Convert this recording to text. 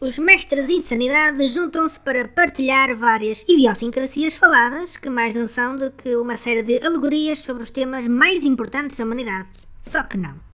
Os mestres em insanidade juntam-se para partilhar várias idiosincrasias faladas que mais não são do que uma série de alegorias sobre os temas mais importantes da humanidade. Só que não.